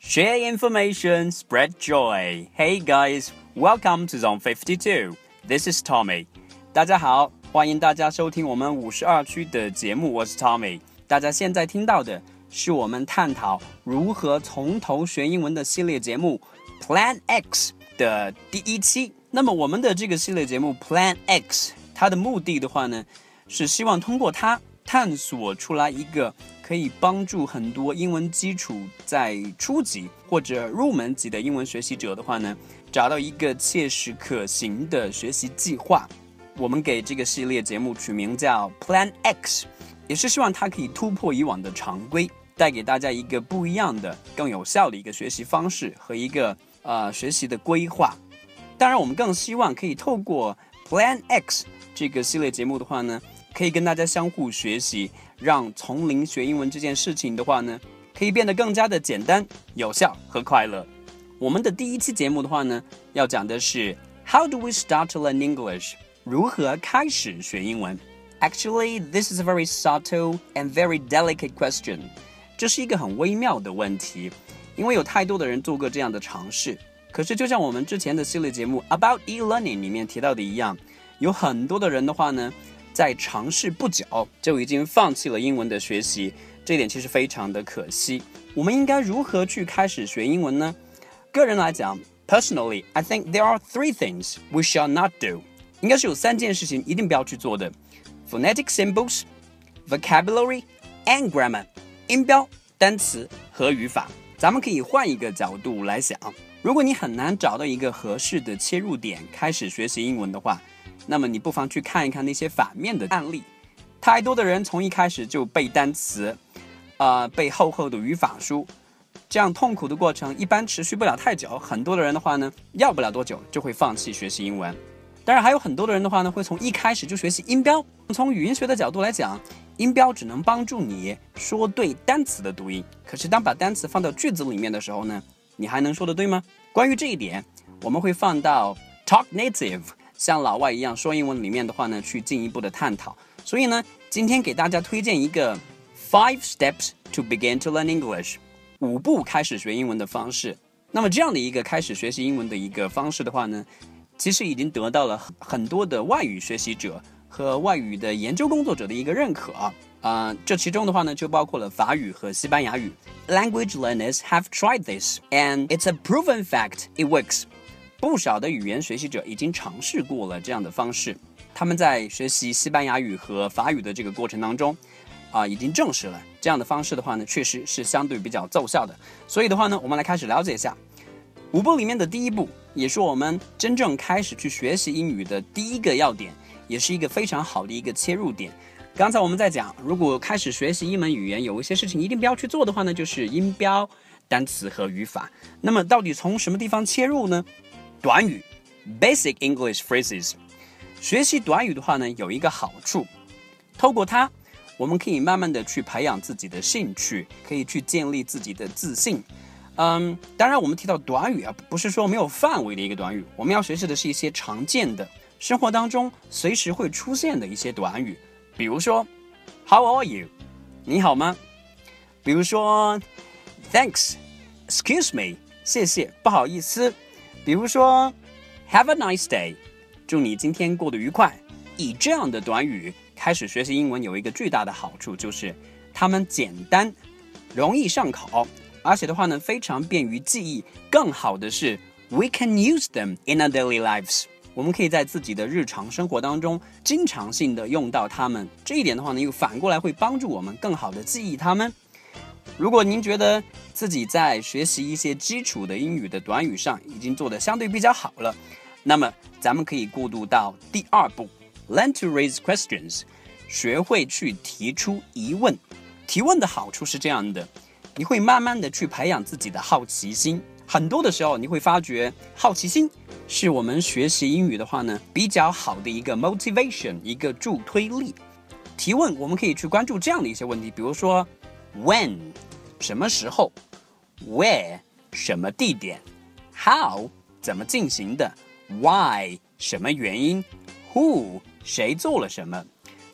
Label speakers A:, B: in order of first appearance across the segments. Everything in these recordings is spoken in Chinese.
A: ，Share information, spread joy. Hey guys, welcome to Zone Fifty Two. This is Tommy. 大家好，欢迎大家收听我们五十二区的节目，我是 Tommy。大家现在听到的是我们探讨如何从头学英文的系列节目 Plan X 的第一期。那么我们的这个系列节目 Plan X，它的目的的话呢，是希望通过它探索出来一个可以帮助很多英文基础在初级或者入门级的英文学习者的话呢，找到一个切实可行的学习计划。我们给这个系列节目取名叫 Plan X，也是希望它可以突破以往的常规，带给大家一个不一样的、更有效的一个学习方式和一个呃学习的规划。当然，我们更希望可以透过 Plan X 这个系列节目的话呢，可以跟大家相互学习，让从零学英文这件事情的话呢，可以变得更加的简单、有效和快乐。我们的第一期节目的话呢，要讲的是 How do we start to learn English？如何开始学英文？Actually, this is a very subtle and very delicate question. 这是一个很微妙的问题，因为有太多的人做过这样的尝试。可是，就像我们之前的系列节目 About E-learning 里面提到的一样，有很多的人的话呢，在尝试不久就已经放弃了英文的学习，这一点其实非常的可惜。我们应该如何去开始学英文呢？个人来讲，Personally, I think there are three things we shall not do. 应该是有三件事情一定不要去做的：phonetic symbols、vocabulary and grammar，音标、单词和语法。咱们可以换一个角度来想，如果你很难找到一个合适的切入点开始学习英文的话，那么你不妨去看一看那些反面的案例。太多的人从一开始就背单词，啊，背厚厚的语法书，这样痛苦的过程一般持续不了太久。很多的人的话呢，要不了多久就会放弃学习英文。当然，还有很多的人的话呢，会从一开始就学习音标。从语音学的角度来讲，音标只能帮助你说对单词的读音。可是，当把单词放到句子里面的时候呢，你还能说得对吗？关于这一点，我们会放到 Talk Native，像老外一样说英文里面的话呢，去进一步的探讨。所以呢，今天给大家推荐一个 Five Steps to Begin to Learn English，五步开始学英文的方式。那么这样的一个开始学习英文的一个方式的话呢？其实已经得到了很多的外语学习者和外语的研究工作者的一个认可啊，这其中的话呢，就包括了法语和西班牙语。Language learners have tried this, and it's a proven fact it works. 不少的语言学习者已经尝试过了这样的方式，他们在学习西班牙语和法语的这个过程当中，啊，已经证实了这样的方式的话呢，确实是相对比较奏效的。所以的话呢，我们来开始了解一下五步里面的第一步。也是我们真正开始去学习英语的第一个要点，也是一个非常好的一个切入点。刚才我们在讲，如果开始学习一门语言，有一些事情一定不要去做的话呢，就是音标、单词和语法。那么到底从什么地方切入呢？短语，basic English phrases。学习短语的话呢，有一个好处，透过它，我们可以慢慢的去培养自己的兴趣，可以去建立自己的自信。嗯，当然，我们提到短语啊，不是说没有范围的一个短语。我们要学习的是一些常见的生活当中随时会出现的一些短语，比如说 “How are you？” 你好吗？比如说 “Thanks”，“Excuse me”，谢谢，不好意思。比如说 “Have a nice day”，祝你今天过得愉快。以这样的短语开始学习英文，有一个巨大的好处，就是它们简单，容易上口。而且的话呢，非常便于记忆。更好的是，we can use them in our daily lives。我们可以在自己的日常生活当中经常性的用到它们。这一点的话呢，又反过来会帮助我们更好的记忆它们。如果您觉得自己在学习一些基础的英语的短语上已经做得相对比较好了，那么咱们可以过渡到第二步，learn to raise questions，学会去提出疑问。提问的好处是这样的。你会慢慢的去培养自己的好奇心，很多的时候你会发觉，好奇心是我们学习英语的话呢比较好的一个 motivation，一个助推力。提问我们可以去关注这样的一些问题，比如说 when 什么时候，where 什么地点，how 怎么进行的？Why 什么原因？Who 谁做了什么？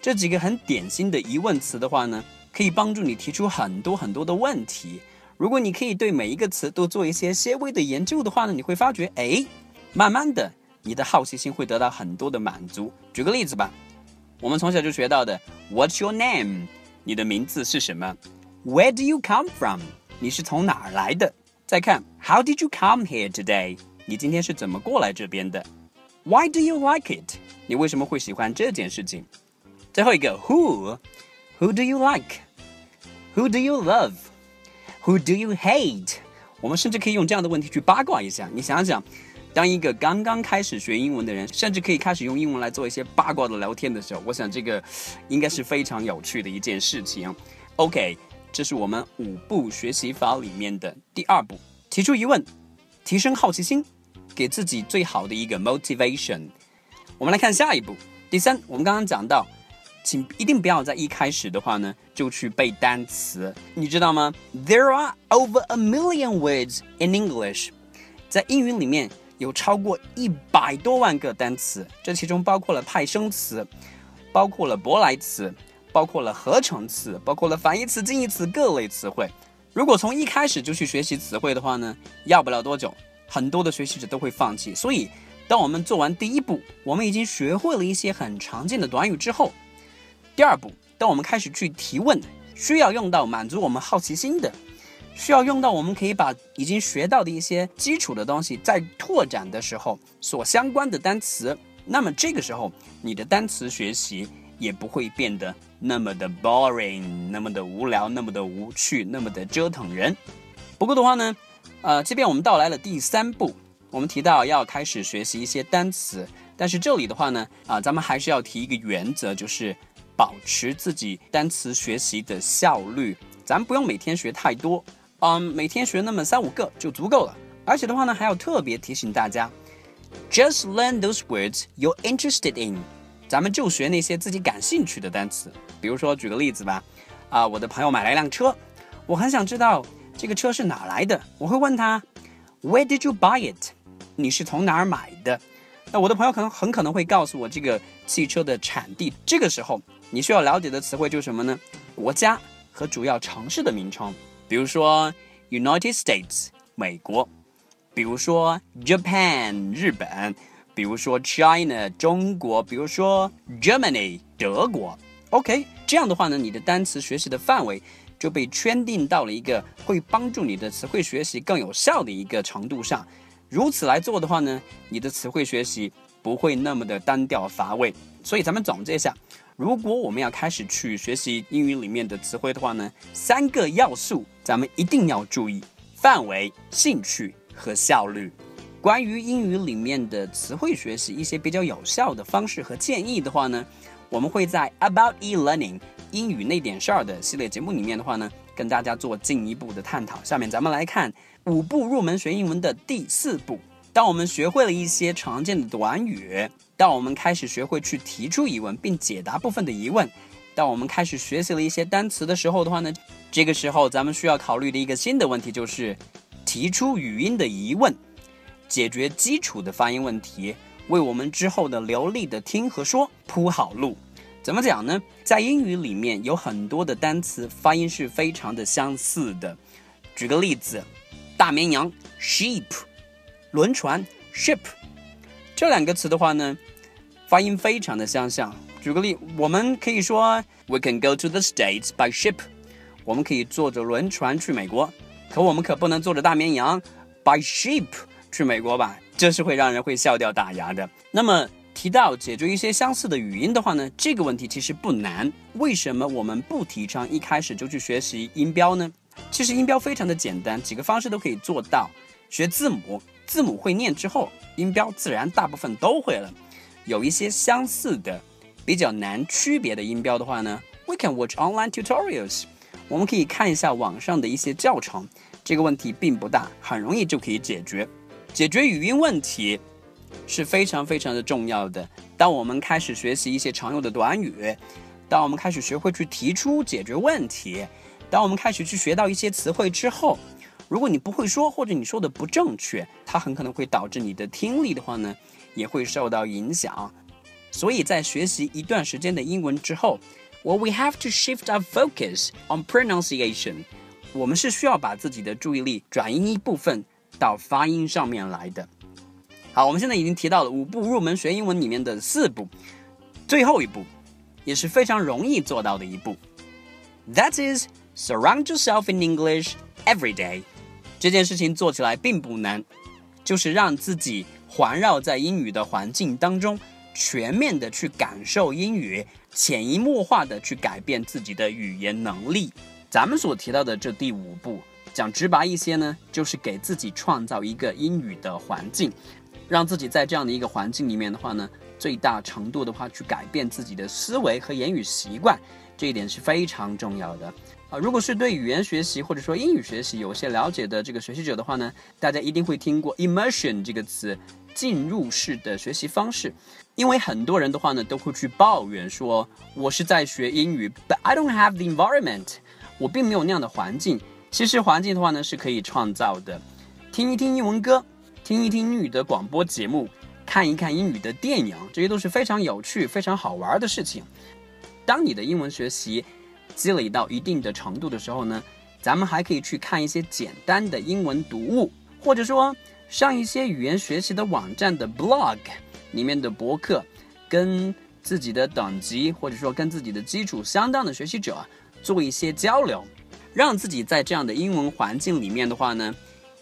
A: 这几个很典型的疑问词的话呢，可以帮助你提出很多很多的问题。如果你可以对每一个词都做一些些微的研究的话呢，你会发觉，哎，慢慢的，你的好奇心会得到很多的满足。举个例子吧，我们从小就学到的，What's your name？你的名字是什么？Where do you come from？你是从哪儿来的？再看，How did you come here today？你今天是怎么过来这边的？Why do you like it？你为什么会喜欢这件事情？最后一个，Who？Who do you like？Who do you love？Who do you hate？我们甚至可以用这样的问题去八卦一下。你想想，当一个刚刚开始学英文的人，甚至可以开始用英文来做一些八卦的聊天的时候，我想这个应该是非常有趣的一件事情。OK，这是我们五步学习法里面的第二步：提出疑问，提升好奇心，给自己最好的一个 motivation。我们来看下一步。第三，我们刚刚讲到。请一定不要在一开始的话呢就去背单词，你知道吗？There are over a million words in English，在英语里面有超过一百多万个单词，这其中包括了派生词，包括了舶来词，包括了合成词，包括了反义词、近义词各类词汇。如果从一开始就去学习词汇的话呢，要不了多久，很多的学习者都会放弃。所以，当我们做完第一步，我们已经学会了一些很常见的短语之后。第二步，当我们开始去提问，需要用到满足我们好奇心的，需要用到我们可以把已经学到的一些基础的东西在拓展的时候，所相关的单词，那么这个时候你的单词学习也不会变得那么的 boring，那么的无聊，那么的无趣，那么的折腾人。不过的话呢，呃，即便我们到来了第三步，我们提到要开始学习一些单词，但是这里的话呢，啊，咱们还是要提一个原则，就是。保持自己单词学习的效率，咱不用每天学太多，嗯，每天学那么三五个就足够了。而且的话呢，还要特别提醒大家，just learn those words you're interested in，咱们就学那些自己感兴趣的单词。比如说，举个例子吧，啊，我的朋友买了一辆车，我很想知道这个车是哪来的，我会问他，Where did you buy it？你是从哪儿买的？那我的朋友可能很可能会告诉我这个汽车的产地。这个时候。你需要了解的词汇就是什么呢？国家和主要城市的名称，比如说 United States 美国，比如说 Japan 日本，比如说 China 中国，比如说 Germany 德国。OK，这样的话呢，你的单词学习的范围就被圈定到了一个会帮助你的词汇学习更有效的一个程度上。如此来做的话呢，你的词汇学习不会那么的单调乏味。所以咱们总结一下。如果我们要开始去学习英语里面的词汇的话呢，三个要素咱们一定要注意：范围、兴趣和效率。关于英语里面的词汇学习一些比较有效的方式和建议的话呢，我们会在 About e-learning 英语那点事儿的系列节目里面的话呢，跟大家做进一步的探讨。下面咱们来看五步入门学英文的第四步。当我们学会了一些常见的短语，当我们开始学会去提出疑问并解答部分的疑问，当我们开始学习了一些单词的时候的话呢，这个时候咱们需要考虑的一个新的问题就是提出语音的疑问，解决基础的发音问题，为我们之后的流利的听和说铺好路。怎么讲呢？在英语里面有很多的单词发音是非常的相似的。举个例子，大绵羊 sheep。轮船 ship 这两个词的话呢，发音非常的相像。举个例，我们可以说 We can go to the States by ship。我们可以坐着轮船去美国，可我们可不能坐着大绵羊 by sheep 去美国吧？这是会让人会笑掉大牙的。那么提到解决一些相似的语音的话呢，这个问题其实不难。为什么我们不提倡一开始就去学习音标呢？其实音标非常的简单，几个方式都可以做到。学字母。字母会念之后，音标自然大部分都会了。有一些相似的、比较难区别的音标的话呢，we can watch online tutorials。我们可以看一下网上的一些教程。这个问题并不大，很容易就可以解决。解决语音问题是非常非常的重要的。当我们开始学习一些常用的短语，当我们开始学会去提出解决问题，当我们开始去学到一些词汇之后。如果你不会说，或者你说的不正确，它很可能会导致你的听力的话呢，也会受到影响。所以在学习一段时间的英文之后，Well, we have to shift our focus on pronunciation。我们是需要把自己的注意力转移一部分到发音上面来的。好，我们现在已经提到了五步入门学英文里面的四步，最后一步也是非常容易做到的一步。That is surround yourself in English every day。这件事情做起来并不难，就是让自己环绕在英语的环境当中，全面的去感受英语，潜移默化的去改变自己的语言能力。咱们所提到的这第五步，讲直白一些呢，就是给自己创造一个英语的环境。让自己在这样的一个环境里面的话呢，最大程度的话去改变自己的思维和言语习惯，这一点是非常重要的啊。如果是对语言学习或者说英语学习有些了解的这个学习者的话呢，大家一定会听过 immersion 这个词，进入式的学习方式。因为很多人的话呢，都会去抱怨说，我是在学英语，but I don't have the environment，我并没有那样的环境。其实环境的话呢，是可以创造的，听一听英文歌。听一听英语的广播节目，看一看英语的电影，这些都是非常有趣、非常好玩的事情。当你的英文学习积累到一定的程度的时候呢，咱们还可以去看一些简单的英文读物，或者说上一些语言学习的网站的 blog 里面的博客，跟自己的等级或者说跟自己的基础相当的学习者做一些交流，让自己在这样的英文环境里面的话呢。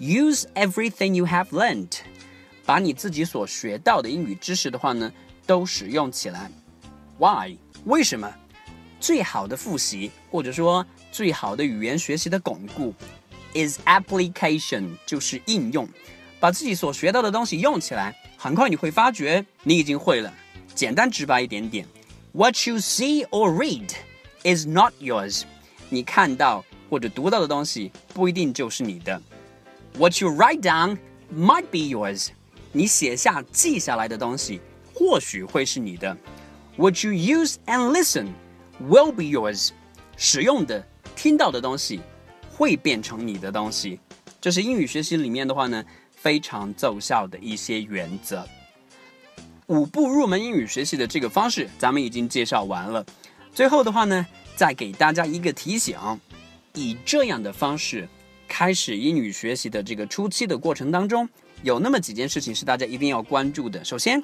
A: Use everything you have learned，把你自己所学到的英语知识的话呢，都使用起来。Why？为什么？最好的复习，或者说最好的语言学习的巩固，is application，就是应用。把自己所学到的东西用起来，很快你会发觉你已经会了。简单直白一点点，What you see or read is not yours。你看到或者读到的东西不一定就是你的。What you write down might be yours。你写下、记下来的东西，或许会是你的。What you use and listen will be yours。使用的、听到的东西，会变成你的东西。这是英语学习里面的话呢，非常奏效的一些原则。五步入门英语学习的这个方式，咱们已经介绍完了。最后的话呢，再给大家一个提醒：以这样的方式。开始英语学习的这个初期的过程当中，有那么几件事情是大家一定要关注的。首先，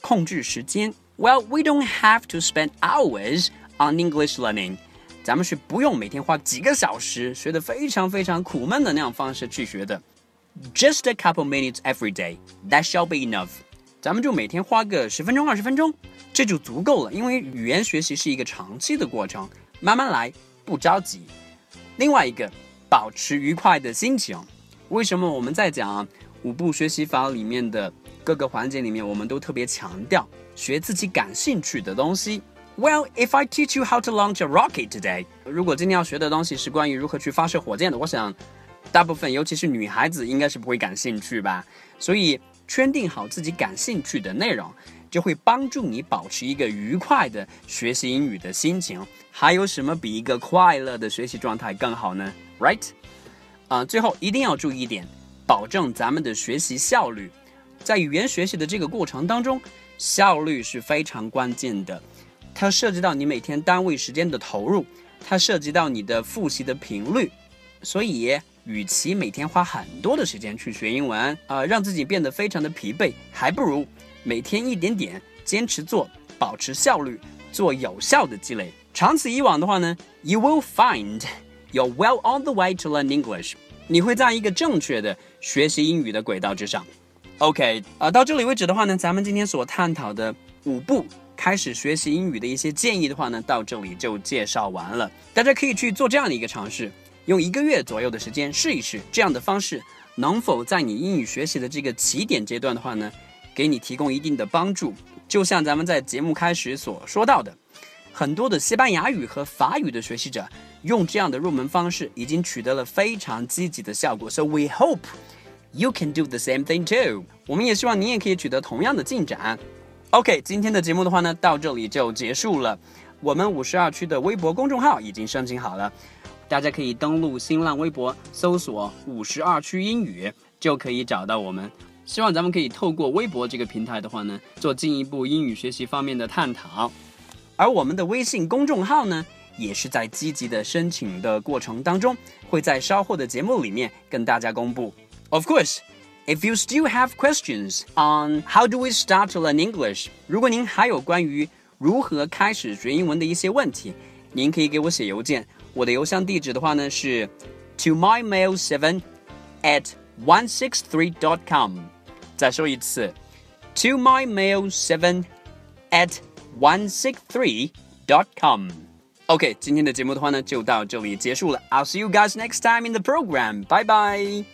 A: 控制时间。Well, we don't have to spend hours on English learning。咱们是不用每天花几个小时学的非常非常苦闷的那样方式去学的。Just a couple minutes every day, that shall be enough。咱们就每天花个十分钟、二十分钟，这就足够了。因为语言学习是一个长期的过程，慢慢来，不着急。另外一个。保持愉快的心情。为什么我们在讲五步学习法里面的各个环节里面，我们都特别强调学自己感兴趣的东西？Well, if I teach you how to launch a rocket today，如果今天要学的东西是关于如何去发射火箭的，我想大部分，尤其是女孩子，应该是不会感兴趣吧。所以圈定好自己感兴趣的内容，就会帮助你保持一个愉快的学习英语的心情。还有什么比一个快乐的学习状态更好呢？Right，啊，最后一定要注意一点，保证咱们的学习效率。在语言学习的这个过程当中，效率是非常关键的。它涉及到你每天单位时间的投入，它涉及到你的复习的频率。所以，与其每天花很多的时间去学英文，啊，让自己变得非常的疲惫，还不如每天一点点坚持做，保持效率，做有效的积累。长此以往的话呢，You will find。You're well on the way to learn English。你会在一个正确的学习英语的轨道之上。OK，啊，到这里为止的话呢，咱们今天所探讨的五步开始学习英语的一些建议的话呢，到这里就介绍完了。大家可以去做这样的一个尝试，用一个月左右的时间试一试，这样的方式能否在你英语学习的这个起点阶段的话呢，给你提供一定的帮助。就像咱们在节目开始所说到的，很多的西班牙语和法语的学习者。用这样的入门方式已经取得了非常积极的效果，So we hope you can do the same thing too。我们也希望你也可以取得同样的进展。OK，今天的节目的话呢，到这里就结束了。我们五十二区的微博公众号已经申请好了。大家可以登录新浪微博搜索“五十二区英语”，就可以找到我们。希望咱们可以透过微博这个平台的话呢，做进一步英语学习方面的探讨。而我们的微信公众号呢，也是在积极的申请的过程当中，会在稍后的节目里面跟大家公布。Of course, if you still have questions on how do we start to learn English，如果您还有关于如何开始学英文的一些问题，您可以给我写邮件。我的邮箱地址的话呢是 to mymail seven at one six three dot com。再说一次，to mymail seven at one six three dot com。OK，今天的节目的话呢，就到这里结束了。I'll see you guys next time in the program. Bye bye.